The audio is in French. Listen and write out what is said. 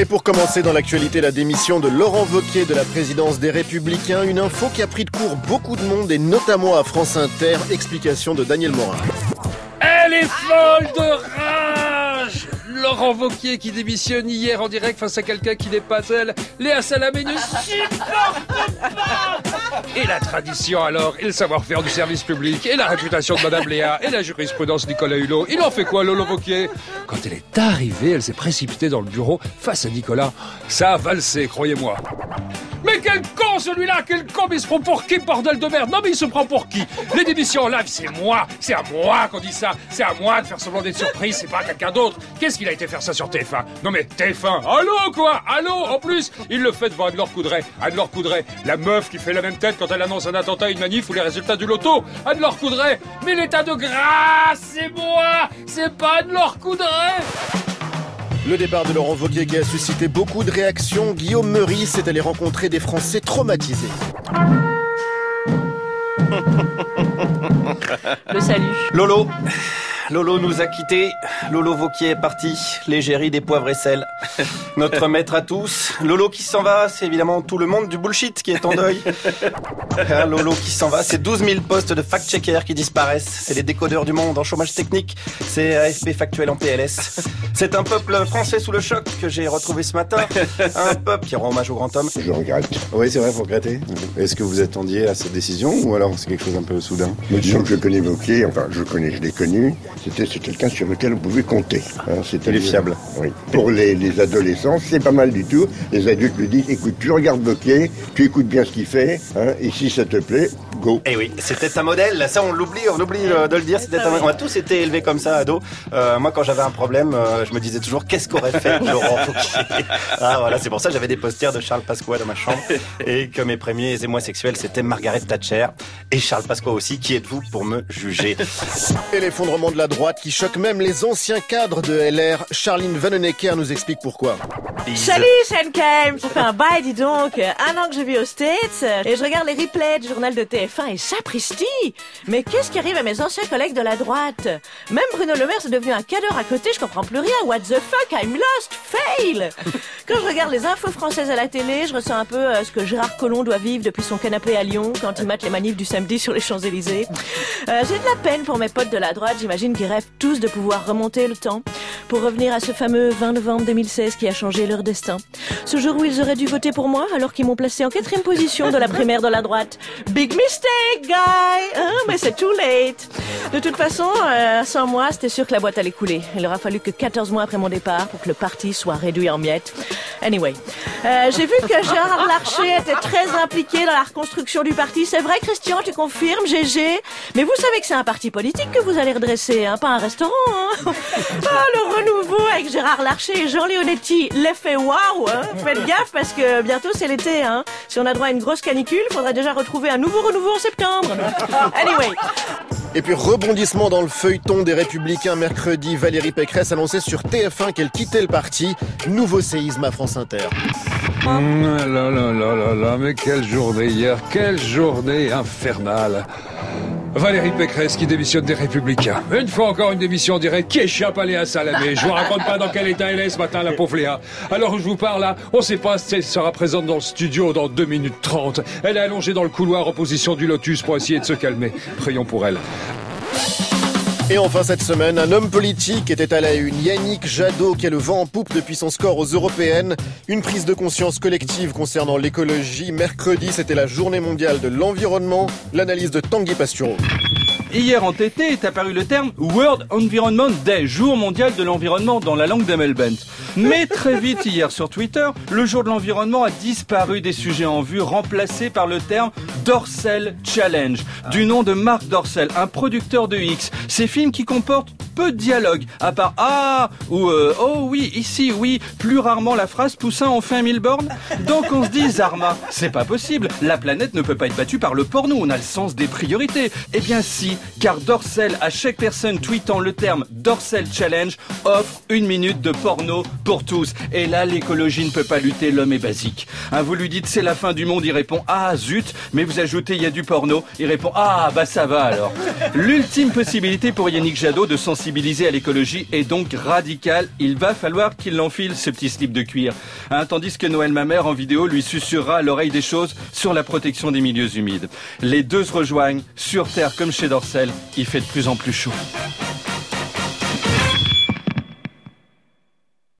Et pour commencer dans l'actualité, la démission de Laurent Wauquiez de la présidence des Républicains, une info qui a pris de court beaucoup de monde et notamment à France Inter, explication de Daniel Morin. Elle est folle de rage Laurent Wauquiez qui démissionne hier en direct face à quelqu'un qui n'est pas elle. Léa Salamé ne Et la tradition alors, et le savoir-faire du service public, et la réputation de Madame Léa, et la jurisprudence Nicolas Hulot. Il en fait quoi, Lolo Wauquiez Quand elle est arrivée, elle s'est précipitée dans le bureau face à Nicolas. Ça a valsé, croyez-moi. Mais quel celui-là Quel con il se prend pour qui, bordel de merde Non mais il se prend pour qui Les démissions en live, c'est moi C'est à moi qu'on dit ça C'est à moi de faire semblant d'être surprise, c'est pas à quelqu'un d'autre. Qu'est-ce qu'il a été faire ça sur TF1 Non mais TF1 Allô quoi Allô En plus, il le fait devant Anne-Laure Coudray. Anne-Laure Coudray, la meuf qui fait la même tête quand elle annonce un attentat une manif ou les résultats du loto. Anne-Laure Coudray Mais l'état de grâce, c'est moi C'est pas Anne-Laure Coudray le départ de Laurent Wauquiez qui a suscité beaucoup de réactions. Guillaume Meurice est allé rencontrer des Français traumatisés. Le salut. Lolo. Lolo nous a quittés, Lolo Vauquier est parti, l'égérie des poivres et sel. Notre maître à tous. Lolo qui s'en va, c'est évidemment tout le monde du bullshit qui est en deuil. Hein, Lolo qui s'en va, c'est 12 000 postes de fact-checkers qui disparaissent. C'est les décodeurs du monde en chômage technique. C'est AFP factuel en PLS. C'est un peuple français sous le choc que j'ai retrouvé ce matin. Un peuple qui rend hommage au grand homme. Je regrette. Oui, c'est vrai, faut regretter. Est-ce que vous attendiez à cette décision ou alors c'est quelque chose un peu soudain? Mais disons que je connais Vauquier, enfin je connais, je l'ai connu. C'était c'est quelqu'un sur lequel vous pouvez compter. Hein, Il est fiable. Oui. Pour les, les adolescents, c'est pas mal du tout. Les adultes lui disent, écoute, tu regardes Vauquier, tu écoutes bien ce qu'il fait, hein, et si ça te plaît, go. Eh oui, c'était un modèle. Ça, on l'oublie, on oublie euh, de le dire. C'était un modèle. On a tous été élevés comme ça, ado. Euh, moi, quand j'avais un problème, euh, je me disais toujours, qu'est-ce qu'aurait fait Laurent Wauquiez Ah voilà, c'est pour ça que j'avais des posters de Charles Pasqua dans ma chambre et que mes premiers émois sexuels c'était Margaret Thatcher et Charles Pasqua aussi. Qui êtes-vous pour me juger? Et l'effondrement de la droite qui choque même les anciens cadres de LR. Charline Vanhoenacker nous explique pourquoi. Salut Shenkem Ça fait un bail, dis donc. Un an que je vis aux States et je regarde les replays du journal de TF1 et sapristi Mais qu'est-ce qui arrive à mes anciens collègues de la droite? Même Bruno Le Maire, c'est devenu un cadre à côté, je comprends plus rien. What the fuck, I'm lost, fail Quand je regarde les infos françaises à la télé, je ressens un peu euh, ce que Gérard Collomb doit vivre depuis son canapé à Lyon quand il mate les manifs du samedi sur les Champs-Élysées. Euh, J'ai de la peine pour mes potes de la droite, j'imagine rêvent tous de pouvoir remonter le temps pour revenir à ce fameux 20 novembre 2016 qui a changé leur destin. Ce jour où ils auraient dû voter pour moi alors qu'ils m'ont placé en quatrième position de la primaire de la droite. Big mistake, guy hein, Mais c'est too late De toute façon, euh, sans moi, c'était sûr que la boîte allait couler. Il aura fallu que 14 mois après mon départ pour que le parti soit réduit en miettes. Anyway, euh, j'ai vu que Gérard Larcher était très impliqué dans la reconstruction du parti. C'est vrai, Christian, tu confirmes, GG Mais vous savez que c'est un parti politique que vous allez redresser, hein, pas un restaurant. Hein ah, le renouveau avec Gérard Larcher et Jean Leonetti, l'effet waouh hein. Faites gaffe parce que bientôt c'est l'été. Hein. Si on a droit à une grosse canicule, faudrait déjà retrouver un nouveau renouveau en septembre. Anyway, Et puis rebondissement dans le feuilleton des Républicains mercredi, Valérie Pécresse annonçait sur TF1 qu'elle quittait le parti. Nouveau séisme à France Inter. Hum, là là là là là, mais quelle journée hier, quelle journée infernale. Valérie Pécresse qui démissionne des Républicains. Une fois encore une démission en direct qui échappe à Léa Salamé. Je vous raconte pas dans quel état elle est ce matin, la pauvre Léa. Alors je vous parle là, on sait pas si elle sera présente dans le studio dans 2 minutes 30. Elle est allongée dans le couloir en position du lotus pour essayer de se calmer. Prions pour elle. Et enfin cette semaine, un homme politique était à la une, Yannick Jadot, qui a le vent en poupe depuis son score aux européennes. Une prise de conscience collective concernant l'écologie. Mercredi, c'était la journée mondiale de l'environnement. L'analyse de Tanguy Pastureau. Hier en TT est apparu le terme World Environment Day, jour mondial de l'environnement dans la langue d'Amel Bent. Mais très vite hier sur Twitter, le jour de l'environnement a disparu des sujets en vue, remplacé par le terme Dorsel Challenge, du nom de Marc Dorcel, un producteur de X. Ces films qui comportent de dialogue, à part Ah ou euh, Oh oui, ici, oui, plus rarement la phrase Poussin en fait mille bornes. Donc on se dit Zarma, c'est pas possible, la planète ne peut pas être battue par le porno, on a le sens des priorités. Eh bien si, car Dorsel, à chaque personne tweetant le terme Dorsel Challenge, offre une minute de porno pour tous. Et là, l'écologie ne peut pas lutter, l'homme est basique. Hein, vous lui dites c'est la fin du monde, il répond Ah zut, mais vous ajoutez il y a du porno, il répond Ah bah ça va alors. L'ultime possibilité pour Yannick Jadot de sensibiliser à l'écologie est donc radical. Il va falloir qu'il l'enfile, ce petit slip de cuir. Hein, tandis que Noël Mamère, en vidéo, lui susurrera à l'oreille des choses sur la protection des milieux humides. Les deux se rejoignent, sur Terre comme chez Dorcel, il fait de plus en plus chaud.